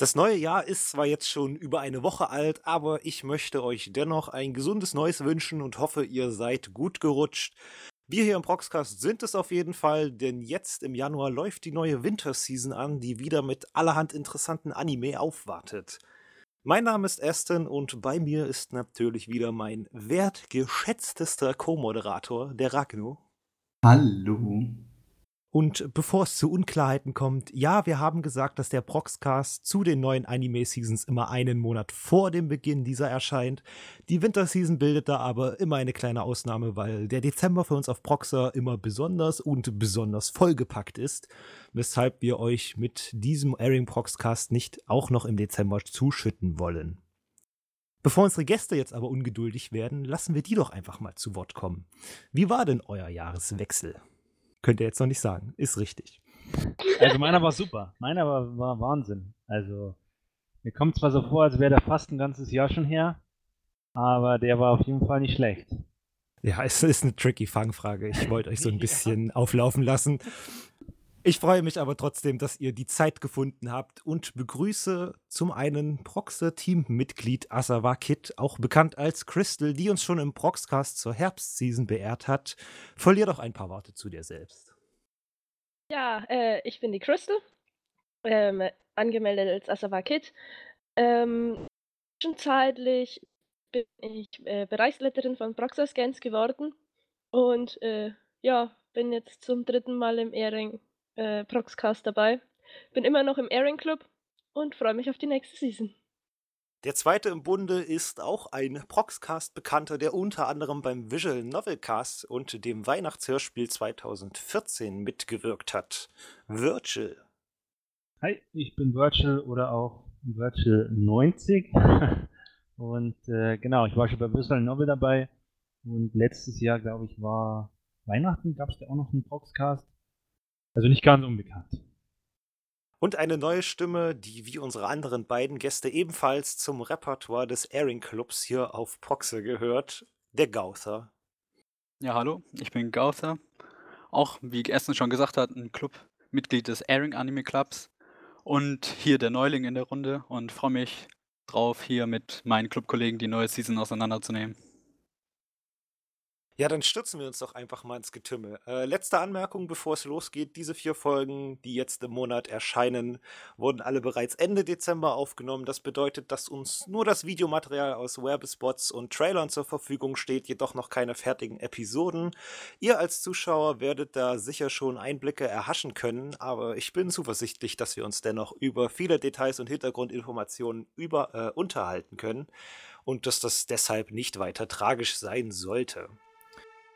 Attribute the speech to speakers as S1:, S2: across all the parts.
S1: Das neue Jahr ist zwar jetzt schon über eine Woche alt, aber ich möchte euch dennoch ein gesundes Neues wünschen und hoffe, ihr seid gut gerutscht. Wir hier im Proxcast sind es auf jeden Fall, denn jetzt im Januar läuft die neue Winterseason an, die wieder mit allerhand interessanten Anime aufwartet. Mein Name ist Aston und bei mir ist natürlich wieder mein wertgeschätztester Co-Moderator, der Ragno.
S2: Hallo.
S1: Und bevor es zu Unklarheiten kommt, ja, wir haben gesagt, dass der Proxcast zu den neuen Anime-Seasons immer einen Monat vor dem Beginn dieser erscheint. Die Winterseason bildet da aber immer eine kleine Ausnahme, weil der Dezember für uns auf Proxer immer besonders und besonders vollgepackt ist, weshalb wir euch mit diesem Airing Proxcast nicht auch noch im Dezember zuschütten wollen. Bevor unsere Gäste jetzt aber ungeduldig werden, lassen wir die doch einfach mal zu Wort kommen. Wie war denn euer Jahreswechsel? Könnt ihr jetzt noch nicht sagen. Ist richtig.
S3: Also meiner war super. Meiner war, war Wahnsinn. Also mir kommt zwar so vor, als wäre der fast ein ganzes Jahr schon her, aber der war auf jeden Fall nicht schlecht.
S1: Ja, es ist eine tricky Fangfrage. Ich wollte euch so ein bisschen ja. auflaufen lassen. Ich freue mich aber trotzdem, dass ihr die Zeit gefunden habt und begrüße zum einen Proxe-Teammitglied Asawa Kid, auch bekannt als Crystal, die uns schon im Proxcast zur Herbstseason beehrt hat. Verlier doch ein paar Worte zu dir selbst.
S4: Ja, äh, ich bin die Crystal, ähm, angemeldet als Asawa Kid. Ähm, zwischenzeitlich bin ich äh, Bereichsleiterin von Proxascans geworden und äh, ja, bin jetzt zum dritten Mal im Ehring äh, Proxcast dabei. Bin immer noch im Airing Club und freue mich auf die nächste Season.
S1: Der zweite im Bunde ist auch ein Proxcast-Bekannter, der unter anderem beim Visual Novelcast und dem Weihnachtshörspiel 2014 mitgewirkt hat. Virgil.
S3: Hi, ich bin Virgil oder auch Virgil 90. und äh, genau, ich war schon bei Visual Novel dabei. Und letztes Jahr, glaube ich, war Weihnachten, gab es da auch noch einen Proxcast. Also nicht ganz unbekannt.
S1: Und eine neue Stimme, die wie unsere anderen beiden Gäste ebenfalls zum Repertoire des Airing Clubs hier auf Proxe gehört, der Gauther.
S5: Ja, hallo, ich bin Gauther. Auch, wie Essen schon gesagt hat, ein Clubmitglied des Airing Anime Clubs. Und hier der Neuling in der Runde und freue mich drauf, hier mit meinen Clubkollegen die neue Season auseinanderzunehmen.
S1: Ja, dann stürzen wir uns doch einfach mal ins Getümmel. Äh, letzte Anmerkung, bevor es losgeht. Diese vier Folgen, die jetzt im Monat erscheinen, wurden alle bereits Ende Dezember aufgenommen. Das bedeutet, dass uns nur das Videomaterial aus Werbespots und Trailern zur Verfügung steht, jedoch noch keine fertigen Episoden. Ihr als Zuschauer werdet da sicher schon Einblicke erhaschen können, aber ich bin zuversichtlich, dass wir uns dennoch über viele Details und Hintergrundinformationen über, äh, unterhalten können und dass das deshalb nicht weiter tragisch sein sollte.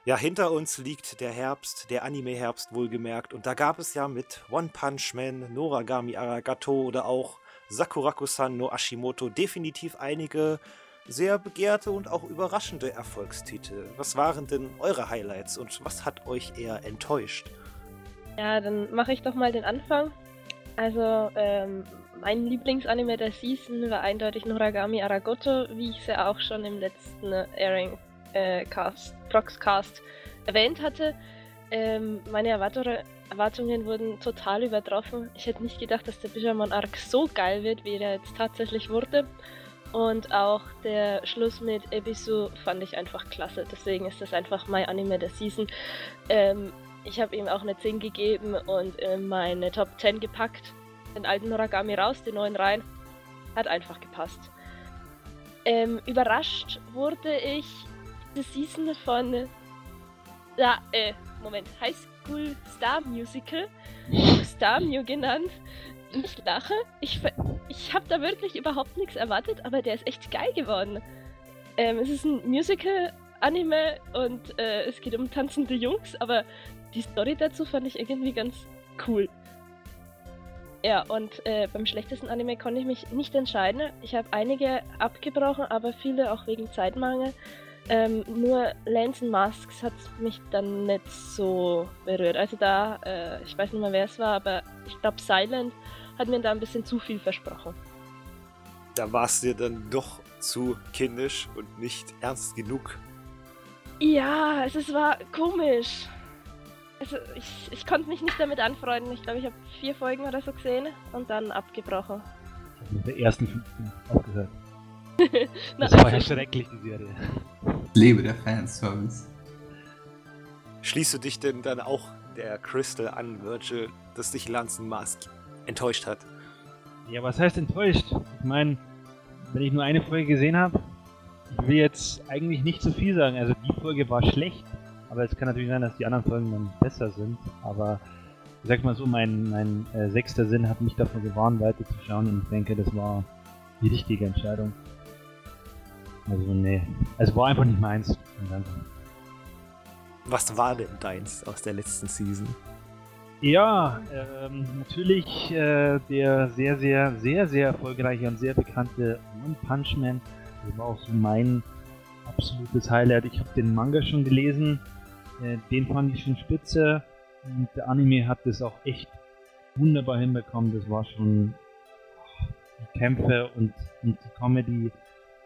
S1: Ja, hinter uns liegt der Herbst, der Anime-Herbst wohlgemerkt. Und da gab es ja mit One Punch Man, Noragami Aragato oder auch Sakuraku-san no Ashimoto definitiv einige sehr begehrte und auch überraschende Erfolgstitel. Was waren denn eure Highlights und was hat euch eher enttäuscht?
S4: Ja, dann mache ich doch mal den Anfang. Also, ähm, mein Lieblingsanime der Season war eindeutig Noragami Aragoto, wie ich es ja auch schon im letzten Airing äh, Cast, Proxcast erwähnt hatte. Ähm, meine Erwartungen wurden total übertroffen. Ich hätte nicht gedacht, dass der Bishamon Arc so geil wird, wie er jetzt tatsächlich wurde. Und auch der Schluss mit Ebisu fand ich einfach klasse. Deswegen ist das einfach mein Anime der Season. Ähm, ich habe ihm auch eine 10 gegeben und in meine Top 10 gepackt. Den alten Noragami raus, den neuen rein. Hat einfach gepasst. Ähm, überrascht wurde ich diese Season von ja, äh, Moment, High School Star Musical, Star Mew genannt. Ich lache. Ich, ich habe da wirklich überhaupt nichts erwartet, aber der ist echt geil geworden. Ähm, es ist ein Musical-Anime und äh, es geht um tanzende Jungs, aber die Story dazu fand ich irgendwie ganz cool. Ja, und äh, beim schlechtesten Anime konnte ich mich nicht entscheiden. Ich habe einige abgebrochen, aber viele auch wegen Zeitmangel. Ähm, nur Lance Masks hat mich dann nicht so berührt. Also da, äh, ich weiß nicht mehr wer es war, aber ich glaube Silent hat mir da ein bisschen zu viel versprochen.
S1: Da war es dir dann doch zu kindisch und nicht ernst genug.
S4: Ja, es, es war komisch. Also ich, ich konnte mich nicht damit anfreunden. Ich glaube, ich habe vier Folgen oder so gesehen und dann abgebrochen.
S3: Ich habe mit der ersten 15 aufgehört.
S4: Na,
S3: Das war ja
S4: also,
S3: schrecklich, die Serie.
S2: Lebe der Fanservice.
S1: Schließt du dich denn dann auch der Crystal an, Virgil, dass dich Lanzen Mask enttäuscht hat?
S3: Ja, was heißt enttäuscht? Ich meine, wenn ich nur eine Folge gesehen habe, ich will jetzt eigentlich nicht zu viel sagen. Also die Folge war schlecht, aber es kann natürlich sein, dass die anderen Folgen dann besser sind. Aber ich sag mal so, mein, mein äh, sechster Sinn hat mich davon gewarnt, weiterzuschauen und ich denke, das war die richtige Entscheidung. Also nee, es war einfach nicht meins.
S1: Was war denn deins aus der letzten Season?
S3: Ja, ähm, natürlich äh, der sehr, sehr, sehr, sehr erfolgreiche und sehr bekannte One Punch Man. Das war auch so mein absolutes Highlight. Ich habe den Manga schon gelesen, äh, den fand ich schon spitze und der Anime hat das auch echt wunderbar hinbekommen. Das war schon die Kämpfe und, und die Comedy,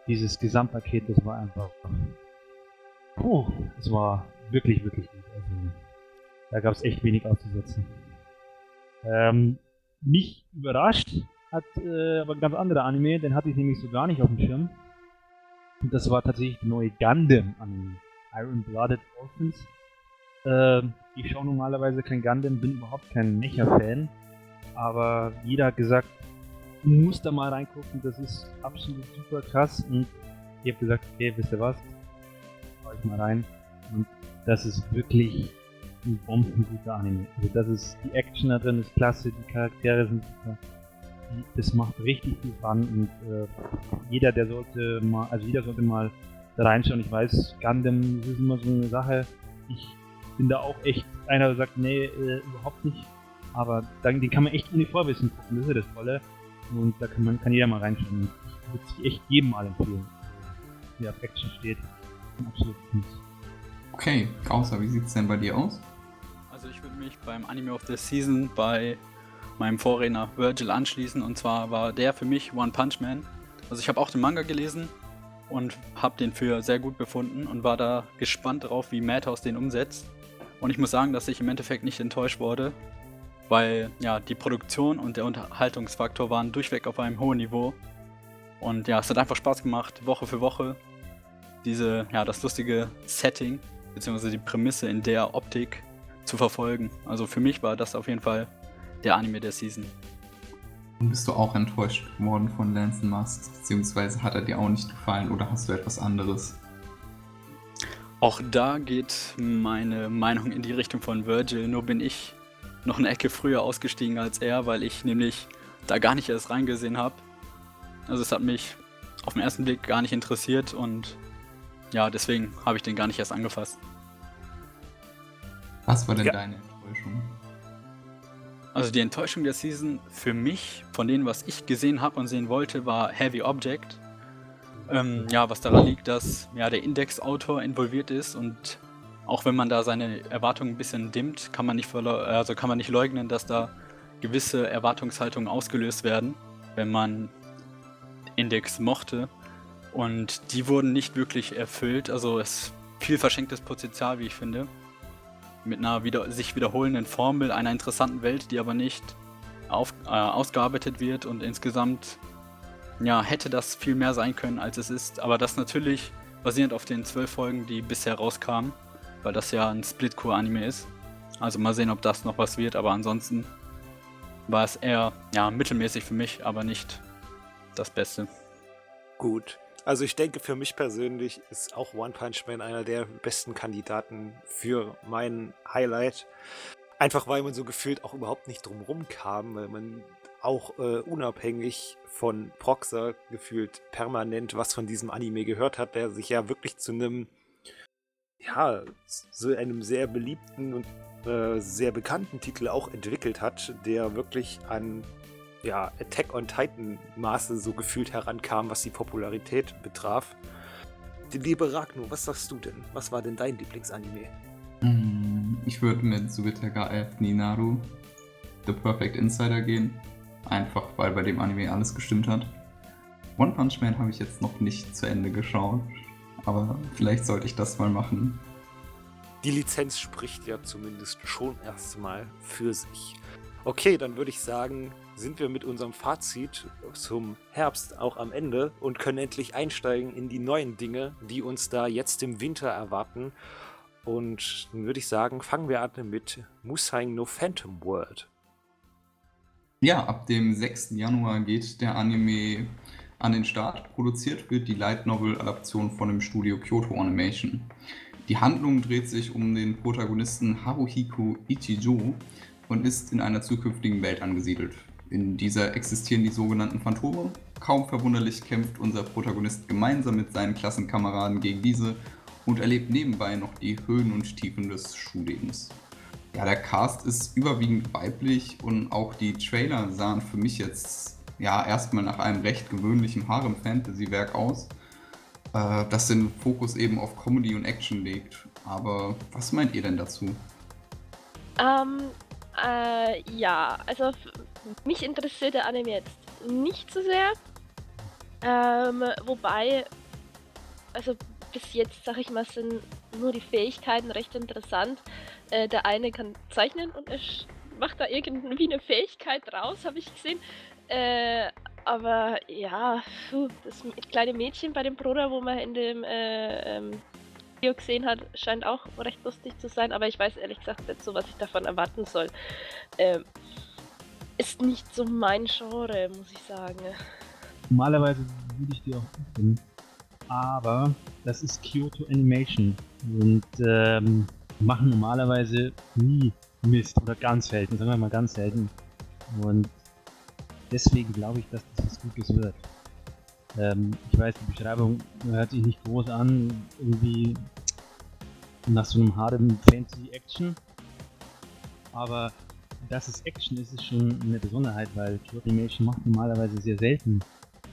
S3: dieses Gesamtpaket, das war einfach. Puh, es war wirklich, wirklich gut. Also, da gab es echt wenig auszusetzen. Ähm, mich überrascht hat äh, aber ein ganz anderer Anime, den hatte ich nämlich so gar nicht auf dem Schirm. Und das war tatsächlich der neue Gundam-Anime. Iron Blooded Orphans. Ähm, ich schaue normalerweise kein Gundam, bin überhaupt kein Mecha-Fan. Aber jeder hat gesagt, du musst da mal reingucken, das ist absolut super krass. Und ich habe gesagt, okay, wisst ihr was? Schau ich mal rein. Und das ist wirklich ein bombenguter Anime. Also das ist, die Action da drin ist klasse, die Charaktere sind super. Das macht richtig viel Fun und äh, jeder, der sollte mal, also jeder sollte mal da reinschauen. Ich weiß, Gundam, das ist immer so eine Sache. Ich bin da auch echt einer, der sagt, nee, äh, überhaupt nicht. Aber dann, den kann man echt ohne Vorwissen gucken, das ist ja das Tolle. Und da kann man kann jeder mal reinschauen. Ich würde es echt jedem mal empfehlen. Der auf Action steht. Absolut gut.
S2: Okay, Gauser, wie sieht's denn bei dir aus?
S5: Also ich würde mich beim Anime of the Season bei meinem Vorredner Virgil anschließen und zwar war der für mich One Punch Man. Also ich habe auch den Manga gelesen und habe den für sehr gut befunden und war da gespannt drauf, wie Madhouse den umsetzt. Und ich muss sagen, dass ich im Endeffekt nicht enttäuscht wurde, weil ja die Produktion und der Unterhaltungsfaktor waren durchweg auf einem hohen Niveau. Und ja, es hat einfach Spaß gemacht, Woche für Woche diese, ja, das lustige Setting, beziehungsweise die Prämisse in der Optik zu verfolgen. Also für mich war das auf jeden Fall der Anime der Season.
S2: Und bist du auch enttäuscht geworden von Lance Masks, beziehungsweise hat er dir auch nicht gefallen oder hast du etwas anderes?
S5: Auch da geht meine Meinung in die Richtung von Virgil, nur bin ich noch eine Ecke früher ausgestiegen als er, weil ich nämlich da gar nicht erst reingesehen habe. Also es hat mich auf den ersten Blick gar nicht interessiert und ja, deswegen habe ich den gar nicht erst angefasst.
S2: Was war denn
S1: Ja.
S2: deine Enttäuschung?
S5: Also die Enttäuschung der Season für mich, von denen, was ich gesehen habe und sehen wollte, war Heavy Object. Ähm, ja, was daran liegt, dass ja, der Index-Autor involviert ist und auch wenn man da seine Erwartungen ein bisschen dimmt, kann man nicht, also kann man nicht leugnen, dass da gewisse Erwartungshaltungen ausgelöst werden, wenn man Index mochte. Und die wurden nicht wirklich erfüllt. Also es ist viel verschenktes Potenzial, wie ich finde mit einer wieder, sich wiederholenden Formel einer interessanten Welt, die aber nicht auf, äh, ausgearbeitet wird und insgesamt ja, hätte das viel mehr sein können, als es ist. Aber das natürlich basierend auf den zwölf Folgen, die bisher rauskamen, weil das ja ein Split-Core-Anime ist. Also mal sehen, ob das noch was wird, aber ansonsten war es eher ja, mittelmäßig für mich, aber nicht das Beste.
S1: Gut. Also ich denke, für mich persönlich ist auch One Punch Man einer der besten Kandidaten für mein Highlight. Einfach weil man so gefühlt auch überhaupt nicht drumrum kam, weil man auch äh, unabhängig von Proxer gefühlt permanent was von diesem Anime gehört hat, der sich ja wirklich zu einem, ja, so einem sehr beliebten und äh, sehr bekannten Titel auch entwickelt hat, der wirklich an ja, Attack on Titan Maße so gefühlt herankam, was die Popularität betraf. Liebe Ragno, was sagst du denn? Was war denn dein Lieblingsanime?
S2: Mm, Ich würde mit Subitaka F Ninaru The Perfect Insider gehen. Einfach weil bei dem Anime alles gestimmt hat. One Punch Man habe ich jetzt noch nicht zu Ende geschaut. Aber vielleicht sollte ich das mal machen.
S1: Die Lizenz spricht ja zumindest schon erstmal für sich. Okay, dann würde ich sagen, sind wir mit unserem Fazit zum Herbst auch am Ende und können endlich einsteigen in die neuen Dinge, die uns da jetzt im Winter erwarten. Und dann würde ich sagen, fangen wir an mit Musang no Phantom World.
S2: Ja, ab dem 6. Januar geht der Anime an den Start. Produziert wird die Light Novel-Adaption von dem Studio Kyoto Animation. Die Handlung dreht sich um den Protagonisten Haruhiko Ichijo und ist in einer zukünftigen Welt angesiedelt. In dieser existieren die sogenannten Phantome. Kaum verwunderlich kämpft unser Protagonist gemeinsam mit seinen Klassenkameraden gegen diese und erlebt nebenbei noch die Höhen und Tiefen des Schullebens. Ja, der Cast ist überwiegend weiblich und auch die Trailer sahen für mich jetzt ja erstmal nach einem recht gewöhnlichen Harem-Fantasy-Werk aus, äh, das den Fokus eben auf Comedy und Action legt. Aber was meint ihr denn dazu?
S4: Ähm, äh, ja, also mich interessiert der Anime jetzt nicht so sehr. Ähm, wobei, also bis jetzt, sag ich mal, sind nur die Fähigkeiten recht interessant. Äh, der eine kann zeichnen und er macht da irgendwie eine Fähigkeit raus, habe ich gesehen. Äh, aber ja, puh, das kleine Mädchen bei dem Bruder, wo man in dem äh, ähm, Video gesehen hat, scheint auch recht lustig zu sein, aber ich weiß ehrlich gesagt nicht so, was ich davon erwarten soll. Ähm, ist nicht so mein Genre, muss ich sagen.
S3: Normalerweise würde ich die auch finden, aber das ist Kyoto Animation und ähm, machen normalerweise nie Mist oder ganz selten, sagen wir mal ganz selten. Und deswegen glaube ich, dass das was Gutes wird. Ähm, ich weiß, die Beschreibung hört sich nicht groß an, irgendwie nach so einem harten Fancy Action. Aber dass es Action ist, ist schon eine Besonderheit, weil Animation macht normalerweise sehr selten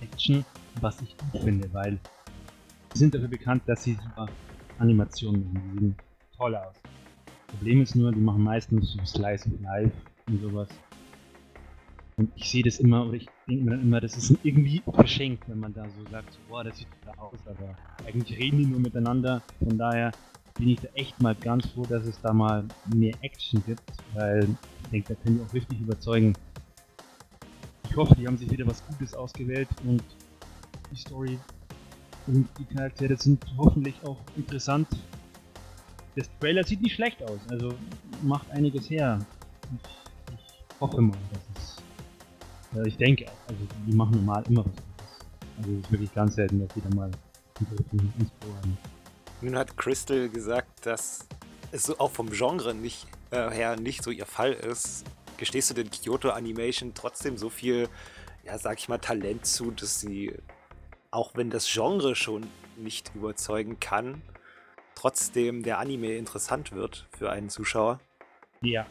S3: Action, was ich gut finde, weil sie sind dafür bekannt, dass sie super Animationen machen. Die sehen toll aus. Problem ist nur, die machen meistens so Slice of Life und sowas. Und ich sehe das immer, oder ich denke mir dann immer, das ist irgendwie verschenkt, wenn man da so sagt, so, boah, das sieht da aus, aber eigentlich reden die nur miteinander. Von daher bin ich da echt mal ganz froh, dass es da mal mehr Action gibt, weil ich denke, da können die auch richtig überzeugen. Ich hoffe, die haben sich wieder was Gutes ausgewählt und die Story und die Charaktere sind hoffentlich auch interessant. Der Trailer sieht nicht schlecht aus, also macht einiges her. Ich, ich hoffe mal, dass es ja, ich denke auch. Also die machen normal immer was. Also es ist wirklich ganz selten, dass die da mal ins haben.
S1: Nun hat Crystal gesagt, dass es so auch vom Genre nicht, äh, her nicht so ihr Fall ist. Gestehst du den Kyoto Animation trotzdem so viel, ja, sag ich mal, Talent zu, dass sie, auch wenn das Genre schon nicht überzeugen kann, trotzdem der Anime interessant wird für einen Zuschauer?
S3: Ja.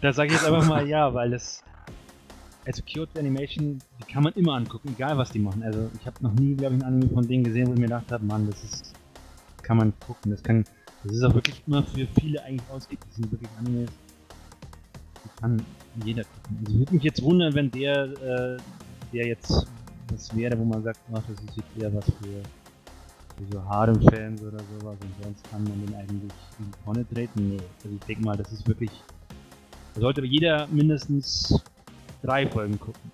S3: Da sage ich jetzt einfach mal ja, weil es. Also Kyoto Animation, die kann man immer angucken, egal was die machen. Also ich habe noch nie, glaube ich, ein Anime von denen gesehen, wo ich mir gedacht habe, Mann, das ist. Das kann man gucken. Das kann. Das ist auch wirklich immer für viele eigentlich ausgelegt. Das sind wirklich Animes. Die kann jeder gucken. Also würde mich jetzt wundern, wenn der, äh, der jetzt was wäre, wo man sagt, ach, das ist jetzt eher was für, für so Harem-Fans oder sowas und sonst kann man den eigentlich in die Tonne treten. Nee, also ich denke mal, das ist wirklich da sollte jeder mindestens drei Folgen gucken.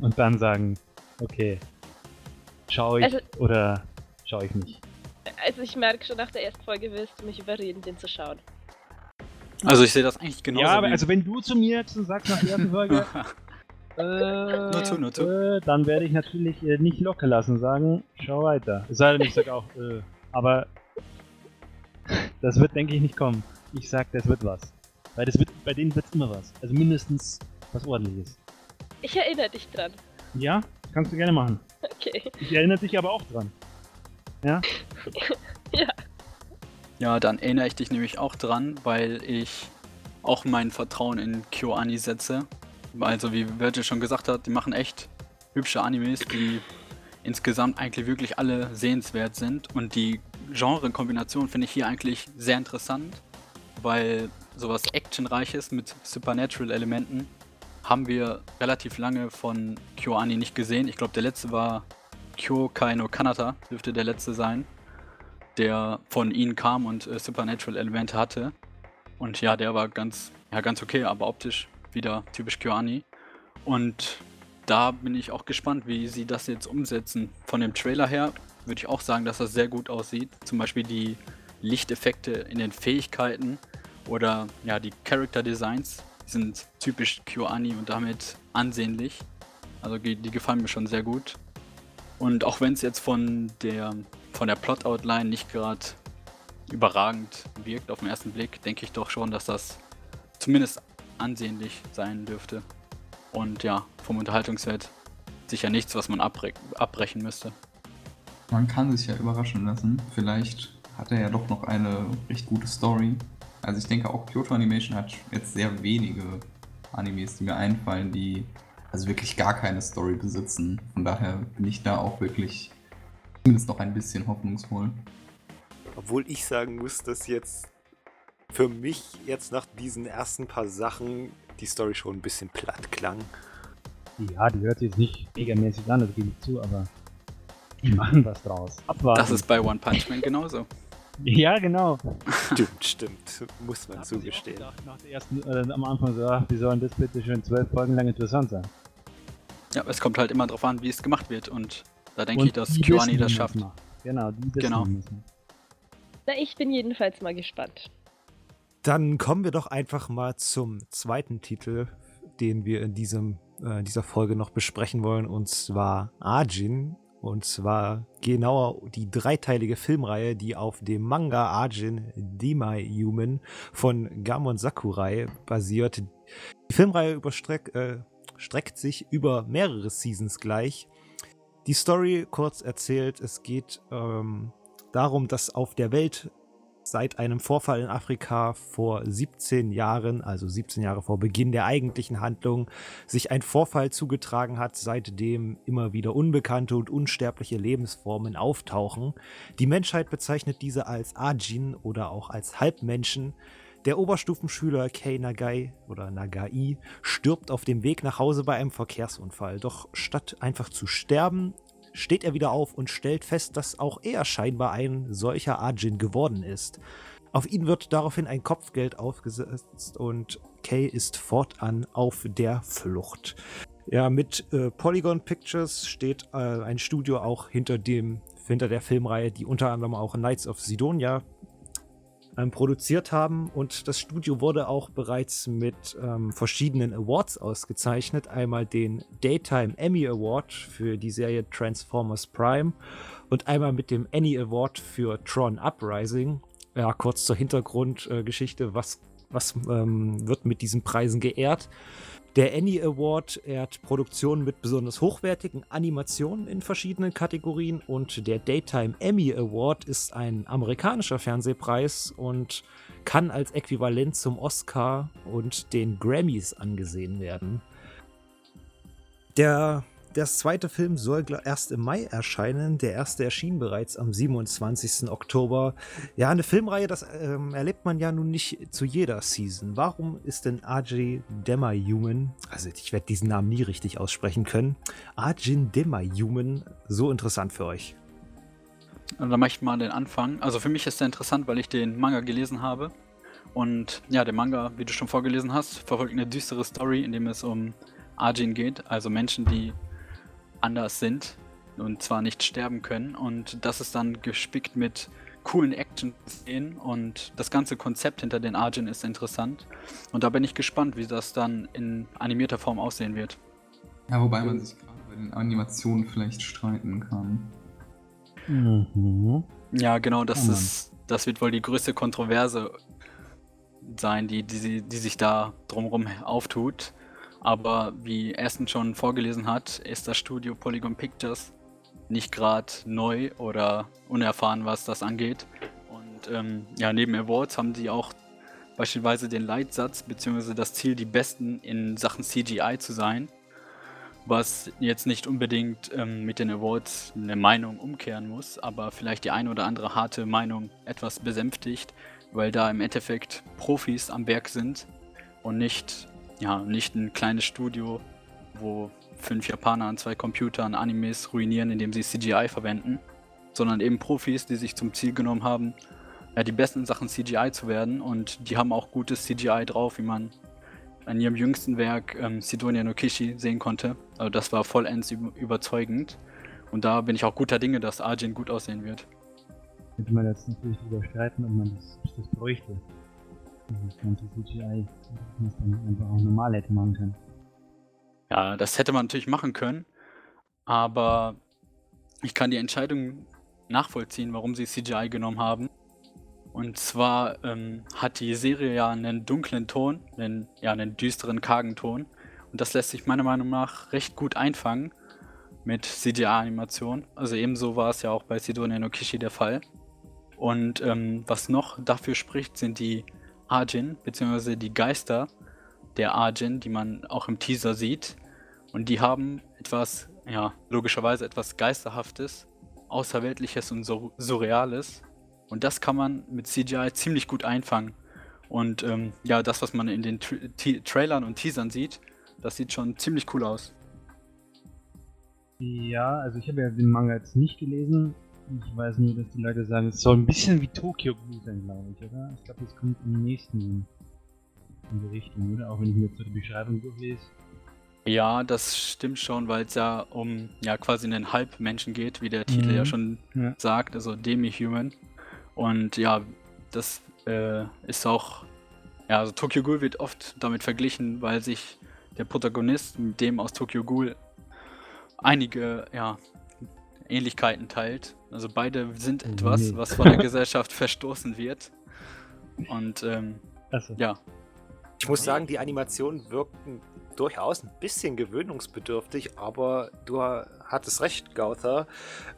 S3: Und dann sagen, okay, schaue ich also, oder schaue ich nicht.
S4: Also ich merke schon nach der ersten Folge wirst du mich überreden, den zu schauen.
S5: Also ich sehe das eigentlich genauso.
S3: Ja, aber also wenn du zu mir jetzt sagst nach der ersten Folge, äh, nur zu, nur zu. Äh, dann werde ich natürlich äh, nicht locker lassen und sagen, schau weiter. Es sei denn, ich sage auch, äh, aber das wird, denke ich, nicht kommen. Ich sag, das wird was. Weil das wird, bei denen wird immer was. Also mindestens was ordentliches.
S4: Ich erinnere dich dran.
S3: Ja, kannst du gerne machen.
S4: Okay.
S3: Ich erinnere dich aber auch dran. Ja?
S4: ja.
S5: Ja, dann erinnere ich dich nämlich auch dran, weil ich auch mein Vertrauen in KyoAni setze. Also wie Virgil schon gesagt hat, die machen echt hübsche Animes, die insgesamt eigentlich wirklich alle sehenswert sind. Und die Genre-Kombination finde ich hier eigentlich sehr interessant, weil sowas Actionreiches mit Supernatural-Elementen haben wir relativ lange von KyoAni nicht gesehen. Ich glaube, der letzte war Kyokai no Kanata, dürfte der letzte sein, der von ihnen kam und äh, Supernatural-Elemente hatte. Und ja, der war ganz, ja, ganz okay, aber optisch wieder typisch KyoAni. Und da bin ich auch gespannt, wie sie das jetzt umsetzen. Von dem Trailer her würde ich auch sagen, dass das sehr gut aussieht. Zum Beispiel die Lichteffekte in den Fähigkeiten oder ja, die Character Designs sind typisch KyoAni und damit ansehnlich. Also die, die gefallen mir schon sehr gut. Und auch wenn es jetzt von der, von der Plot-Outline nicht gerade überragend wirkt auf den ersten Blick, denke ich doch schon, dass das zumindest ansehnlich sein dürfte. Und ja, vom Unterhaltungswert sicher nichts, was man abbre abbrechen müsste.
S2: Man kann sich ja überraschen lassen. Vielleicht hat er ja doch noch eine recht gute Story. Also ich denke auch Kyoto Animation hat jetzt sehr wenige Animes, die mir einfallen, die also wirklich gar keine Story besitzen. Von daher bin ich da auch wirklich zumindest noch ein bisschen hoffnungsvoll.
S1: Obwohl ich sagen muss, dass jetzt für mich jetzt nach diesen ersten paar Sachen die Story schon ein bisschen platt klang.
S3: Ja, die hört sich jetzt nicht megamäßig an, das gebe ich zu, aber die machen was draus.
S5: Abwarten. Das ist bei One Punch Man genauso.
S3: Ja, genau.
S1: Stimmt, stimmt. Muss man zugestehen.
S3: Nach der ersten, äh, am Anfang so, ach, wie sollen das bitte schön zwölf Folgen lang interessant sein?
S5: Ja, es kommt halt immer darauf an, wie es gemacht wird und da denke ich, dass Kiwani das schafft.
S3: Genau,
S5: die wissen, genau.
S4: Na, ich bin jedenfalls mal gespannt.
S1: Dann kommen wir doch einfach mal zum zweiten Titel, den wir in diesem, äh, dieser Folge noch besprechen wollen, und zwar Arjin. Und zwar genauer die dreiteilige Filmreihe, die auf dem Manga Arjin Demai Human von Gamon Sakurai basiert. Die Filmreihe überstreckt äh, streckt sich über mehrere Seasons gleich. Die Story kurz erzählt, es geht ähm, darum, dass auf der Welt seit einem Vorfall in Afrika vor 17 Jahren, also 17 Jahre vor Beginn der eigentlichen Handlung, sich ein Vorfall zugetragen hat, seitdem immer wieder unbekannte und unsterbliche Lebensformen auftauchen. Die Menschheit bezeichnet diese als Ajin oder auch als Halbmenschen. Der Oberstufenschüler Kei Nagai oder Nagai stirbt auf dem Weg nach Hause bei einem Verkehrsunfall. Doch statt einfach zu sterben, steht er wieder auf und stellt fest, dass auch er scheinbar ein solcher Ajin geworden ist. Auf ihn wird daraufhin ein Kopfgeld aufgesetzt und Kay ist fortan auf der Flucht. Ja, mit äh, Polygon Pictures steht äh, ein Studio auch hinter dem hinter der Filmreihe, die unter anderem auch Knights of Sidonia ähm, produziert haben. Und das Studio wurde auch bereits mit ähm, verschiedenen Awards ausgezeichnet. Einmal den Daytime Emmy Award für die Serie Transformers Prime und einmal mit dem Annie Award für Tron Uprising. Ja, kurz zur Hintergrundgeschichte, was, was ähm, wird mit diesen Preisen geehrt? Der Annie Award ehrt Produktionen mit besonders hochwertigen Animationen in verschiedenen Kategorien und der Daytime Emmy Award ist ein amerikanischer Fernsehpreis und kann als Äquivalent zum Oscar und den Grammys angesehen werden. Der der zweite Film soll erst im Mai erscheinen. Der erste erschien bereits am 27. Oktober. Ja, eine Filmreihe, das ähm, erlebt man ja nun nicht zu jeder Season. Warum ist denn Ajin Human, also ich werde diesen Namen nie richtig aussprechen können, Ajin Human so interessant für euch?
S5: Also, da mache ich mal den Anfang. Also für mich ist er interessant, weil ich den Manga gelesen habe. Und ja, der Manga, wie du schon vorgelesen hast, verfolgt eine düstere Story, in dem es um Ajin geht, also Menschen, die anders sind und zwar nicht sterben können. Und das ist dann gespickt mit coolen Action-Szenen und das ganze Konzept hinter den Arjun ist interessant. Und da bin ich gespannt, wie das dann in animierter Form aussehen wird.
S2: Ja, wobei man sich gerade bei den Animationen vielleicht streiten kann.
S5: Mhm. Ja, genau, das oh ist, das wird wohl die größte Kontroverse sein, die, die, die sich da drumherum auftut. Aber wie Aston schon vorgelesen hat, ist das Studio Polygon Pictures nicht gerade neu oder unerfahren, was das angeht. Und ähm, ja, neben Awards haben sie auch beispielsweise den Leitsatz bzw. das Ziel, die Besten in Sachen CGI zu sein. Was jetzt nicht unbedingt ähm, mit den Awards eine Meinung umkehren muss, aber vielleicht die eine oder andere harte Meinung etwas besänftigt, weil da im Endeffekt Profis am Werk sind und nicht ja, nicht ein kleines Studio, wo fünf Japaner an zwei Computern Animes ruinieren, indem sie CGI verwenden, sondern eben Profis, die sich zum Ziel genommen haben, ja, die Besten Sachen CGI zu werden und die haben auch gutes CGI drauf, wie man an ihrem jüngsten Werk ähm, Sidonia no Kishi sehen konnte. Also das war vollends überzeugend. Und da bin ich auch guter Dinge, dass Arjin gut aussehen wird.
S3: Könnte man jetzt natürlich darüber streiten, ob man das, das bräuchte. Das ganze CGI, dass man einfach auch normal hätte machen können.
S5: Ja, das hätte man natürlich machen können, aber ich kann die Entscheidung nachvollziehen, warum sie CGI genommen haben. Und zwar ähm, hat die Serie ja einen dunklen Ton, einen, ja, einen düsteren, kargen Ton. Und das lässt sich meiner Meinung nach recht gut einfangen mit CGI-Animation. Also ebenso war es ja auch bei Sidonia no Kishi der Fall. Und ähm, was noch dafür spricht, sind die Arjin, beziehungsweise die Geister der Arjin, die man auch im Teaser sieht. Und die haben etwas, ja, logischerweise etwas Geisterhaftes, Außerweltliches und Sur Surreales. Und das kann man mit CGI ziemlich gut einfangen. Und ähm, ja, das, was man in den Tra Trailern und Teasern sieht, das sieht schon ziemlich cool aus.
S3: Ja, also ich habe ja den Manga jetzt nicht gelesen. Ich weiß nur, dass die Leute sagen, es soll ein bisschen wie Tokyo Ghoul sein, glaube ich, oder? Ich glaube, das kommt im nächsten in die Richtung, oder? Auch wenn ich mir jetzt so die Beschreibung durchlese.
S5: Ja, das stimmt schon, weil es ja um ja quasi einen Halbmenschen geht, wie der Titel mhm. ja schon ja. sagt, also Demi-Human. Und ja, das äh, ist auch, ja, also Tokyo Ghoul wird oft damit verglichen, weil sich der Protagonist mit dem aus Tokyo Ghoul einige, ja, Ähnlichkeiten teilt. Also beide sind oh etwas, nee. was von der Gesellschaft verstoßen wird. Und ähm, so. ja.
S1: Ich muss sagen, die Animationen wirkten durchaus ein bisschen gewöhnungsbedürftig, aber du hattest recht, Gauther.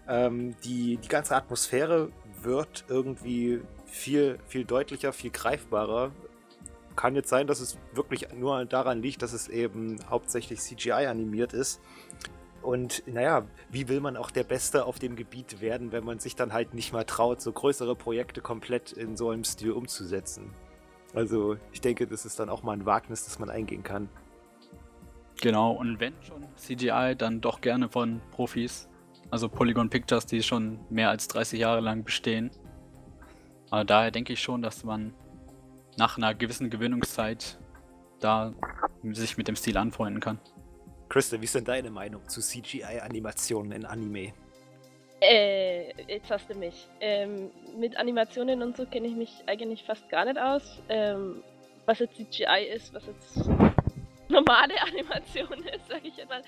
S1: Ähm, die, die ganze Atmosphäre wird irgendwie viel, viel deutlicher, viel greifbarer. Kann jetzt sein, dass es wirklich nur daran liegt, dass es eben hauptsächlich CGI animiert ist. Und naja, wie will man auch der Beste auf dem Gebiet werden, wenn man sich dann halt nicht mal traut, so größere Projekte komplett in so einem Stil umzusetzen? Also ich denke, das ist dann auch mal ein Wagnis, das man eingehen kann.
S5: Genau, und wenn schon CGI, dann doch gerne von Profis. Also Polygon Pictures, die schon mehr als 30 Jahre lang bestehen. Aber daher denke ich schon, dass man nach einer gewissen Gewöhnungszeit da sich mit dem Stil anfreunden kann.
S1: Krista, wie ist denn deine Meinung zu CGI-Animationen in Anime?
S4: Äh, jetzt hast du mich. Ähm, mit Animationen und so kenne ich mich eigentlich fast gar nicht aus. Ähm, was jetzt CGI ist, was jetzt normale Animation ist, sage ich jetzt mal.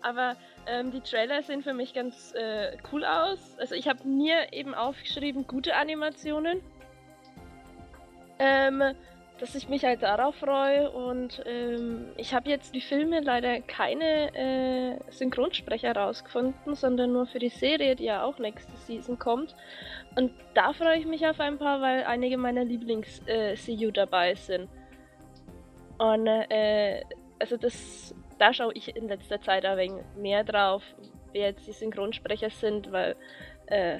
S4: Aber ähm, die Trailer sehen für mich ganz äh, cool aus. Also ich habe mir eben aufgeschrieben, gute Animationen. Ähm, dass ich mich halt darauf freue und ähm, ich habe jetzt die Filme leider keine äh, Synchronsprecher rausgefunden, sondern nur für die Serie, die ja auch nächste Season kommt. Und da freue ich mich auf ein paar, weil einige meiner Lieblings-CU äh, dabei sind. Und äh, also das da schaue ich in letzter Zeit ein wenig mehr drauf, wer jetzt die Synchronsprecher sind, weil äh,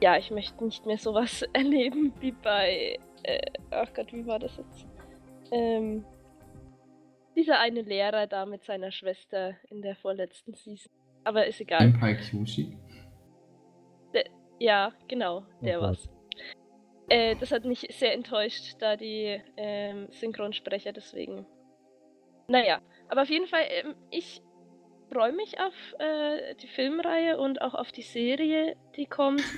S4: ja, ich möchte nicht mehr sowas erleben wie bei, äh, ach Gott, wie war das jetzt? Ähm, dieser eine Lehrer da mit seiner Schwester in der vorletzten Season. Aber ist egal.
S2: Empire Kyushi?
S4: ja, genau, der oh war's. Äh, das hat mich sehr enttäuscht, da die ähm, Synchronsprecher deswegen. Naja, aber auf jeden Fall, ähm, ich freue mich auf äh, die Filmreihe und auch auf die Serie, die kommt.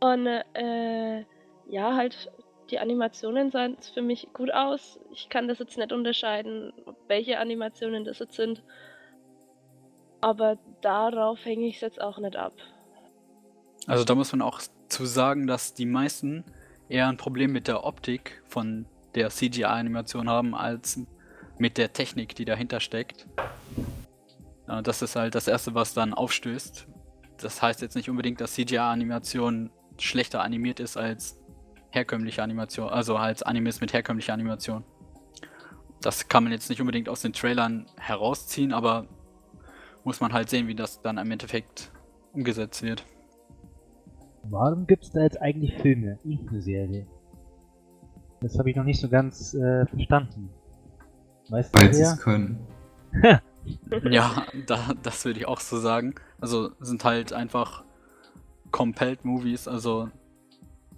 S4: Und äh, ja, halt, die Animationen sahen für mich gut aus. Ich kann das jetzt nicht unterscheiden, welche Animationen das jetzt sind. Aber darauf hänge ich es jetzt auch nicht ab.
S5: Also da muss man auch zu sagen, dass die meisten eher ein Problem mit der Optik von der CGI-Animation haben, als mit der Technik, die dahinter steckt. Das ist halt das Erste, was dann aufstößt. Das heißt jetzt nicht unbedingt, dass CGI-Animation schlechter animiert ist als herkömmliche Animation, also als Animes mit herkömmlicher Animation. Das kann man jetzt nicht unbedingt aus den Trailern herausziehen, aber muss man halt sehen, wie das dann im Endeffekt umgesetzt wird.
S3: Warum gibt es da jetzt eigentlich Filme, nicht eine Serie? Das habe ich noch nicht so ganz äh, verstanden.
S2: Weißt Weil sie es können.
S5: ja, da, das würde ich auch so sagen. Also sind halt einfach Compelled Movies, also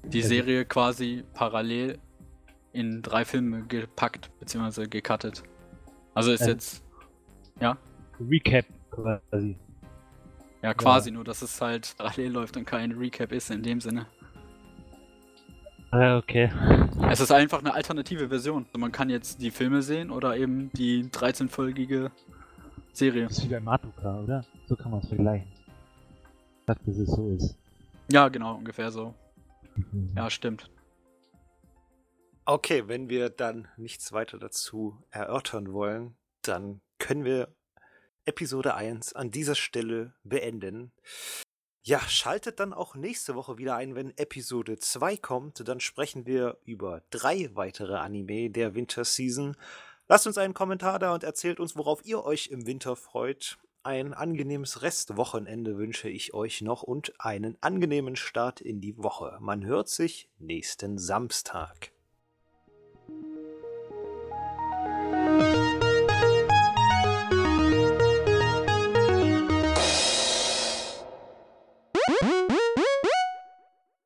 S5: die
S3: Also-
S5: Serie quasi parallel in drei Filme gepackt, beziehungsweise gecuttet. Also ist
S3: Also-
S5: jetzt, ja,
S3: Recap quasi.
S5: ja quasi nur, dass es halt parallel läuft und kein Recap ist in dem Sinne.
S3: Ah, okay.
S5: Es ist einfach eine alternative Version. Also man kann jetzt die Filme sehen oder eben die 13-folgige Serie.
S3: Das ist wie bei Matuka, oder? So kann man es vergleichen. Ich dachte, dass es so ist.
S5: Ja, genau, ungefähr so.
S3: Mhm.
S5: Ja, stimmt.
S1: Okay, wenn wir dann nichts weiter dazu erörtern wollen, dann können wir Episode 1 an dieser Stelle beenden. Ja, schaltet dann auch nächste Woche wieder ein, wenn Episode 2 kommt. Dann sprechen wir über drei weitere Anime der Winterseason. Lasst uns einen Kommentar da und erzählt uns, worauf ihr euch im Winter freut. Ein angenehmes Restwochenende wünsche ich euch noch und einen angenehmen Start in die Woche. Man hört sich nächsten Samstag.